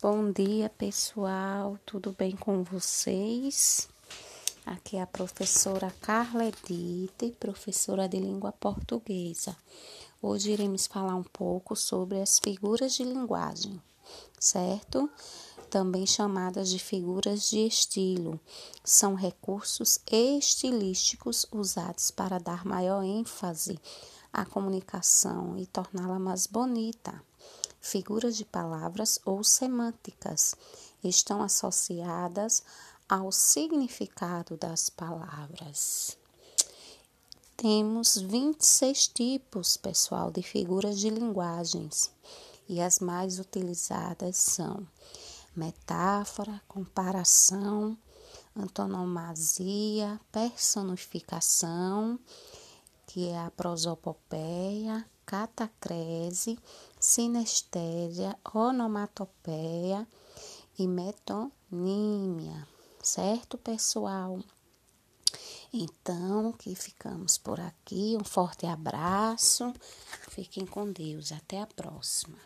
Bom dia, pessoal. Tudo bem com vocês? Aqui é a professora Carla Edith, professora de língua portuguesa. Hoje iremos falar um pouco sobre as figuras de linguagem, certo? Também chamadas de figuras de estilo. São recursos estilísticos usados para dar maior ênfase à comunicação e torná-la mais bonita figuras de palavras ou semânticas estão associadas ao significado das palavras. Temos 26 tipos, pessoal, de figuras de linguagens e as mais utilizadas são metáfora, comparação, antonomasia, personificação, que é a prosopopeia, catacrese, sinestésia, onomatopeia e metonímia, certo, pessoal? Então, que ficamos por aqui. Um forte abraço. Fiquem com Deus. Até a próxima.